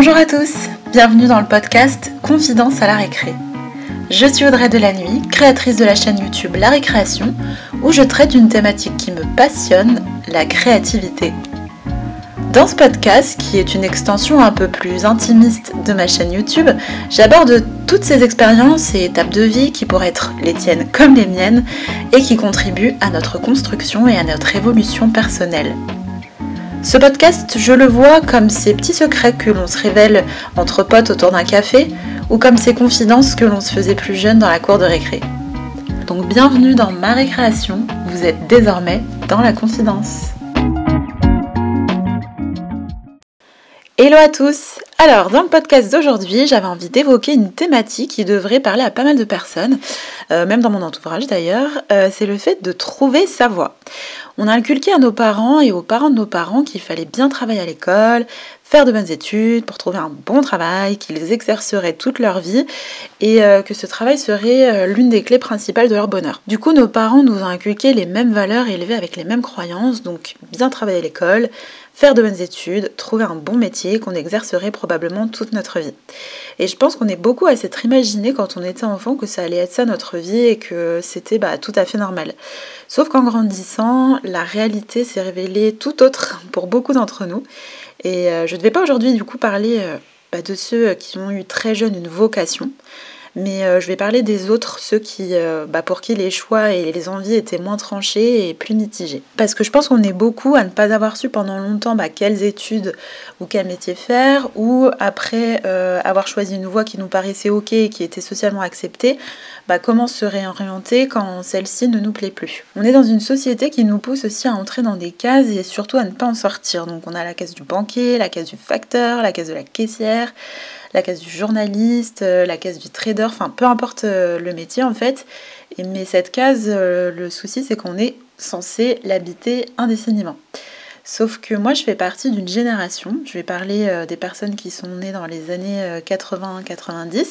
Bonjour à tous, bienvenue dans le podcast Confidence à la récré. Je suis Audrey de la Nuit, créatrice de la chaîne YouTube La Récréation, où je traite une thématique qui me passionne, la créativité. Dans ce podcast, qui est une extension un peu plus intimiste de ma chaîne YouTube, j'aborde toutes ces expériences et étapes de vie qui pourraient être les tiennes comme les miennes et qui contribuent à notre construction et à notre évolution personnelle. Ce podcast, je le vois comme ces petits secrets que l'on se révèle entre potes autour d'un café ou comme ces confidences que l'on se faisait plus jeune dans la cour de récré. Donc bienvenue dans ma récréation, vous êtes désormais dans la confidence. Hello à tous Alors, dans le podcast d'aujourd'hui, j'avais envie d'évoquer une thématique qui devrait parler à pas mal de personnes, euh, même dans mon entourage d'ailleurs, euh, c'est le fait de trouver sa voie. On a inculqué à nos parents et aux parents de nos parents qu'il fallait bien travailler à l'école, faire de bonnes études pour trouver un bon travail, qu'ils exerceraient toute leur vie et euh, que ce travail serait l'une des clés principales de leur bonheur. Du coup, nos parents nous ont inculqué les mêmes valeurs élevées avec les mêmes croyances, donc bien travailler à l'école, faire de bonnes études, trouver un bon métier qu'on exercerait probablement toute notre vie. Et je pense qu'on est beaucoup à s'être imaginé quand on était enfant que ça allait être ça notre vie et que c'était bah, tout à fait normal. Sauf qu'en grandissant, la réalité s'est révélée tout autre pour beaucoup d'entre nous. Et euh, je ne vais pas aujourd'hui du coup parler euh, bah, de ceux qui ont eu très jeune une vocation mais euh, je vais parler des autres, ceux qui, euh, bah, pour qui les choix et les envies étaient moins tranchés et plus mitigés. Parce que je pense qu'on est beaucoup à ne pas avoir su pendant longtemps bah, quelles études ou quel métier faire, ou après euh, avoir choisi une voie qui nous paraissait ok et qui était socialement acceptée, bah, comment se réorienter quand celle-ci ne nous plaît plus. On est dans une société qui nous pousse aussi à entrer dans des cases et surtout à ne pas en sortir. Donc on a la case du banquier, la case du facteur, la case de la caissière, la case du journaliste, euh, la case du trader, enfin peu importe euh, le métier en fait. mais cette case, euh, le souci c'est qu'on est censé l'habiter indéfiniment. Sauf que moi je fais partie d'une génération, je vais parler des personnes qui sont nées dans les années 80-90,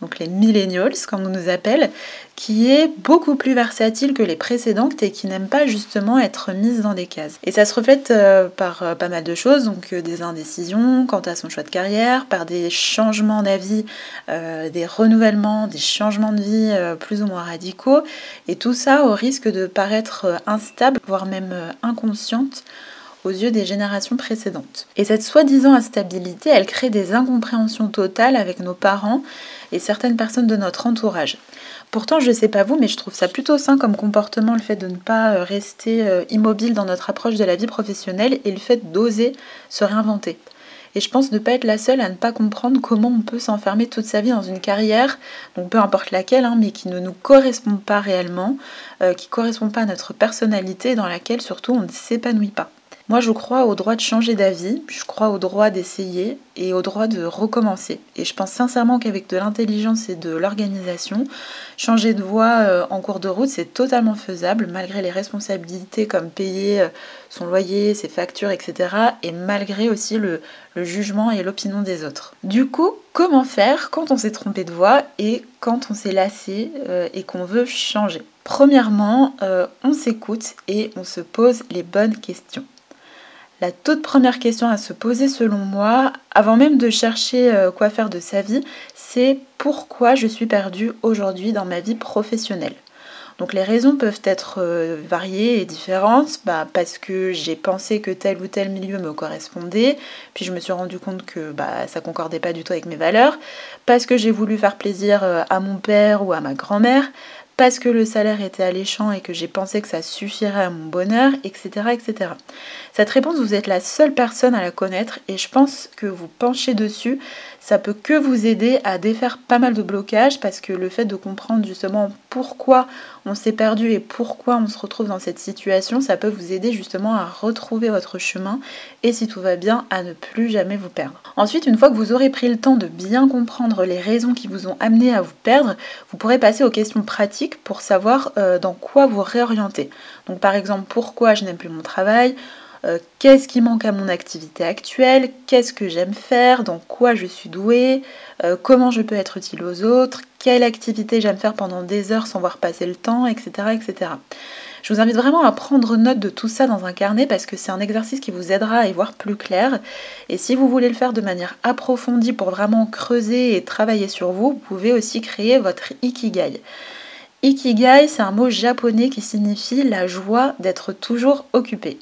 donc les millennials comme on nous appelle, qui est beaucoup plus versatile que les précédentes et qui n'aime pas justement être mise dans des cases. Et ça se reflète euh, par euh, pas mal de choses, donc euh, des indécisions quant à son choix de carrière, par des changements d'avis, des renouvellements, des changements de vie plus ou moins radicaux, et tout ça au risque de paraître instable, voire même inconsciente aux yeux des générations précédentes. Et cette soi-disant instabilité, elle crée des incompréhensions totales avec nos parents et certaines personnes de notre entourage. Pourtant, je ne sais pas vous, mais je trouve ça plutôt sain comme comportement le fait de ne pas euh, rester euh, immobile dans notre approche de la vie professionnelle et le fait d'oser se réinventer. Et je pense ne pas être la seule à ne pas comprendre comment on peut s'enfermer toute sa vie dans une carrière, donc peu importe laquelle, hein, mais qui ne nous correspond pas réellement, euh, qui ne correspond pas à notre personnalité, dans laquelle surtout on ne s'épanouit pas. Moi, je crois au droit de changer d'avis, je crois au droit d'essayer et au droit de recommencer. Et je pense sincèrement qu'avec de l'intelligence et de l'organisation, changer de voie euh, en cours de route, c'est totalement faisable, malgré les responsabilités comme payer euh, son loyer, ses factures, etc. Et malgré aussi le, jugement et l'opinion des autres. Du coup, comment faire quand on s'est trompé de voie et quand on s'est lassé euh, et qu'on veut changer? Premièrement, on s'écoute et on se pose les bonnes questions. La toute première question à se poser selon moi, avant même de chercher euh, quoi faire de sa vie, c'est pourquoi je suis perdue aujourd'hui dans ma vie professionnelle. Donc les raisons peuvent être euh, variées et différentes, bah, parce que j'ai pensé que tel ou tel milieu me correspondait, puis je me suis rendu compte que bah, ça concordait pas du tout avec mes valeurs, parce que j'ai voulu faire plaisir euh, à mon père ou à ma grand-mère, parce que le salaire était alléchant et que j'ai pensé que ça suffirait à mon bonheur, etc., etc. Cette réponse, vous êtes la seule personne à la connaître et je pense que vous penchez dessus, ça peut que vous aider à défaire pas mal de blocages parce que le fait de comprendre justement pourquoi on s'est perdu et pourquoi on se retrouve dans cette situation, ça peut vous aider justement à retrouver votre chemin et si tout va bien, à ne plus jamais vous perdre. Ensuite, une fois que vous aurez pris le temps de bien comprendre les raisons qui vous ont amené à vous perdre, vous pourrez passer aux questions pratiques pour savoir euh, dans quoi vous réorienter. Donc par exemple, pourquoi je n'aime plus mon travail euh, qu'est-ce qui manque à mon activité actuelle, qu'est-ce que j'aime faire, dans quoi je suis douée, euh, comment je peux être utile aux autres, quelle activité j'aime faire pendant des heures sans voir passer le temps, etc. etc. Je vous invite vraiment à prendre note de tout ça dans un carnet parce que c'est un exercice qui vous aidera à y voir plus clair. Et si vous voulez le faire de manière approfondie pour vraiment creuser et travailler sur vous, vous pouvez aussi créer votre ikigai. Ikigai, c'est un mot japonais qui signifie la joie d'être toujours occupé.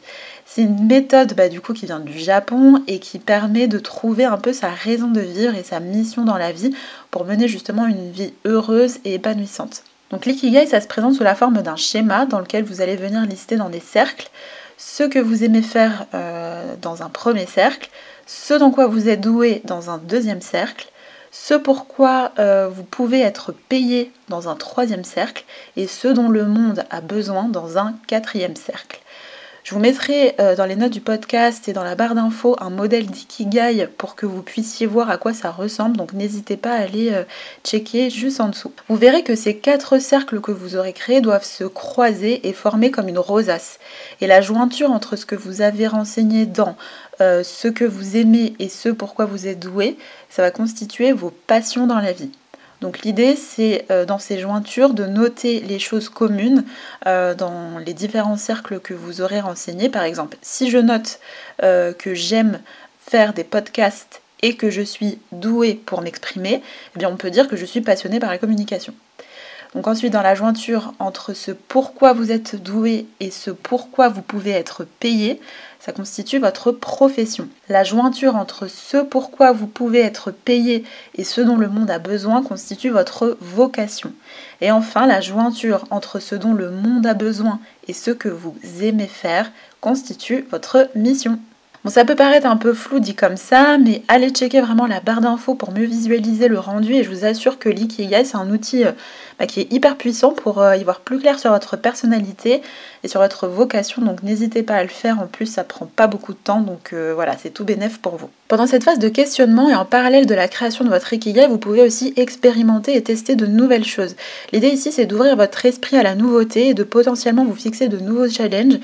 C'est une méthode bah, qui vient du Japon et qui permet de trouver un peu sa raison de vivre et sa mission dans la vie pour mener justement une vie heureuse et épanouissante. Donc l'ikigai, ça se présente sous la forme d'un schéma dans lequel vous allez venir lister dans des cercles ce que vous aimez faire euh, dans un premier cercle, ce dans quoi vous êtes doué dans un deuxième cercle, ce pourquoi euh, vous pouvez être payé dans un troisième cercle et ce dont le monde a besoin dans un quatrième cercle. Je vous mettrai euh, dans les notes du podcast et dans la barre d'infos un modèle d'ikigai pour que vous puissiez voir à quoi ça ressemble. Donc n'hésitez pas à aller euh, checker juste en dessous. Vous verrez que ces quatre cercles que vous aurez créés doivent se croiser et former comme une rosace. Et la jointure entre ce que vous avez renseigné dans euh, ce que vous aimez et ce pourquoi vous êtes doué, ça va constituer vos passions dans la vie. Donc l'idée, c'est euh, dans ces jointures de noter les choses communes euh, dans les différents cercles que vous aurez renseignés. Par exemple, si je note euh, que j'aime faire des podcasts et que je suis douée pour m'exprimer, eh on peut dire que je suis passionnée par la communication. Donc ensuite, dans la jointure entre ce pourquoi vous êtes doué et ce pourquoi vous pouvez être payé, ça constitue votre profession. La jointure entre ce pourquoi vous pouvez être payé et ce dont le monde a besoin constitue votre vocation. Et enfin, la jointure entre ce dont le monde a besoin et ce que vous aimez faire constitue votre mission. Bon, ça peut paraître un peu flou dit comme ça, mais allez checker vraiment la barre d'infos pour mieux visualiser le rendu et je vous assure que l'ikigai, c'est un outil euh, qui est hyper puissant pour euh, y voir plus clair sur votre personnalité et sur votre vocation. Donc n'hésitez pas à le faire. En plus, ça prend pas beaucoup de temps, donc euh, voilà, c'est tout bénéf pour vous. Pendant cette phase de questionnement et en parallèle de la création de votre ikigai, vous pouvez aussi expérimenter et tester de nouvelles choses. L'idée ici, c'est d'ouvrir votre esprit à la nouveauté et de potentiellement vous fixer de nouveaux challenges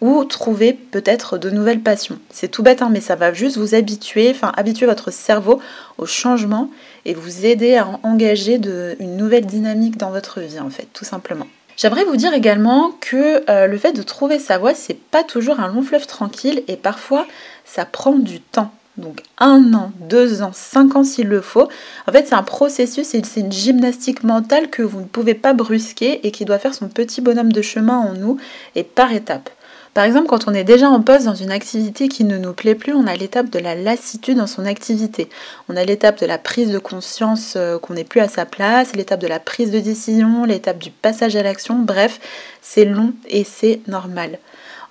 ou trouver peut-être de nouvelles passions. C'est tout bête, hein, mais ça va juste vous habituer, enfin habituer votre cerveau au changement et vous aider à engager une nouvelle dynamique dans votre vie en fait, tout simplement. J'aimerais vous dire également que euh, le fait de trouver sa voie, c'est pas toujours un long fleuve tranquille et parfois ça prend du temps. Donc un an, deux ans, cinq ans s'il le faut. En fait, c'est un processus c'est une gymnastique mentale que vous ne pouvez pas brusquer et qui doit faire son petit bonhomme de chemin en nous et par étapes. Par exemple, quand on est déjà en poste dans une activité qui ne nous plaît plus, on a l'étape de la lassitude dans son activité. On a l'étape de la prise de conscience euh, qu'on n'est plus à sa place, l'étape de la prise de décision, l'étape du passage à l'action. Bref, c'est long et c'est normal.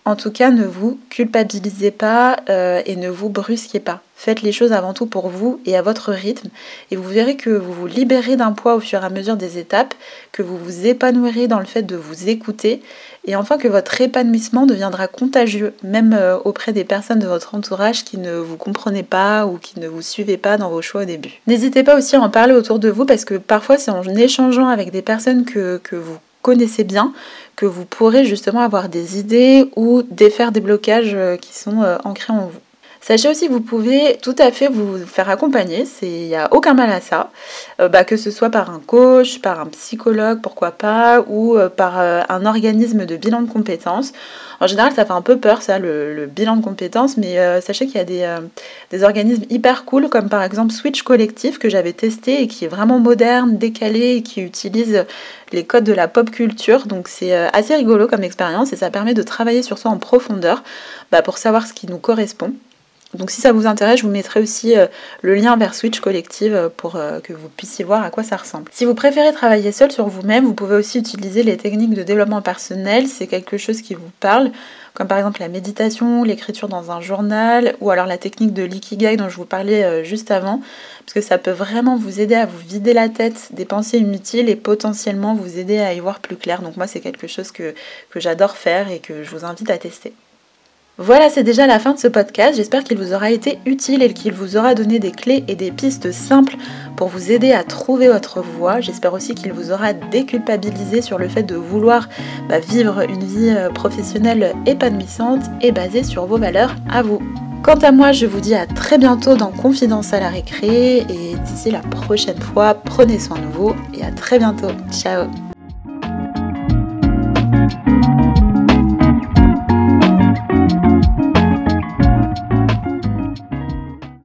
En tout cas, ne vous culpabilisez pas euh, et ne vous brusquez pas. Faites les choses avant tout pour vous et à votre rythme et vous verrez que vous vous libérez d'un poids au fur et à mesure des étapes, que vous vous épanouirez dans le fait de vous écouter et enfin que votre épanouissement deviendra contagieux même euh, auprès des personnes de votre entourage qui ne vous comprenaient pas ou qui ne vous suivaient pas dans vos choix au début. N'hésitez pas aussi à en parler autour de vous parce que parfois c'est en échangeant avec des personnes que, que vous connaissez bien que vous pourrez justement avoir des idées ou défaire des blocages euh, qui sont euh, ancrés en vous. Sachez aussi que vous pouvez tout à fait vous faire accompagner, il n'y a aucun mal à ça, euh, bah, que ce soit par un coach, par un psychologue, pourquoi pas, ou par un organisme de bilan de compétences. En général, ça fait un peu peur, ça, le, bilan de compétences, mais sachez qu'il y a des, organismes hyper cool, comme par exemple Switch Collectif, que j'avais testé et qui est vraiment moderne, décalé, et qui utilise les codes de la pop culture. Donc c'est euh, assez rigolo comme expérience et ça permet de travailler sur soi en profondeur bah, pour savoir ce qui nous correspond. Donc si ça vous intéresse, je vous mettrai aussi euh, le lien vers Switch Collective euh, pour que vous puissiez voir à quoi ça ressemble. Si vous préférez travailler seul sur vous-même, vous pouvez aussi utiliser les techniques de développement personnel, c'est quelque chose qui vous parle comme par exemple la méditation, l'écriture dans un journal, ou alors la technique de l'ikigai dont je vous parlais euh, juste avant, parce que ça peut vraiment vous aider à vous vider la tête des pensées inutiles et potentiellement vous aider à y voir plus clair. Donc moi c'est quelque chose que, que j'adore faire et que je vous invite à tester. Voilà, c'est déjà la fin de ce podcast. J'espère qu'il vous aura été utile et qu'il vous aura donné des clés et des pistes simples pour vous aider à trouver votre voie. J'espère aussi qu'il vous aura déculpabilisé sur le fait de vouloir bah, vivre une vie euh, professionnelle épanouissante et basée sur vos valeurs à vous. Quant à moi, je vous dis à très bientôt dans Confidence à la récré et d'ici la prochaine fois, prenez soin de vous et à très bientôt. Ciao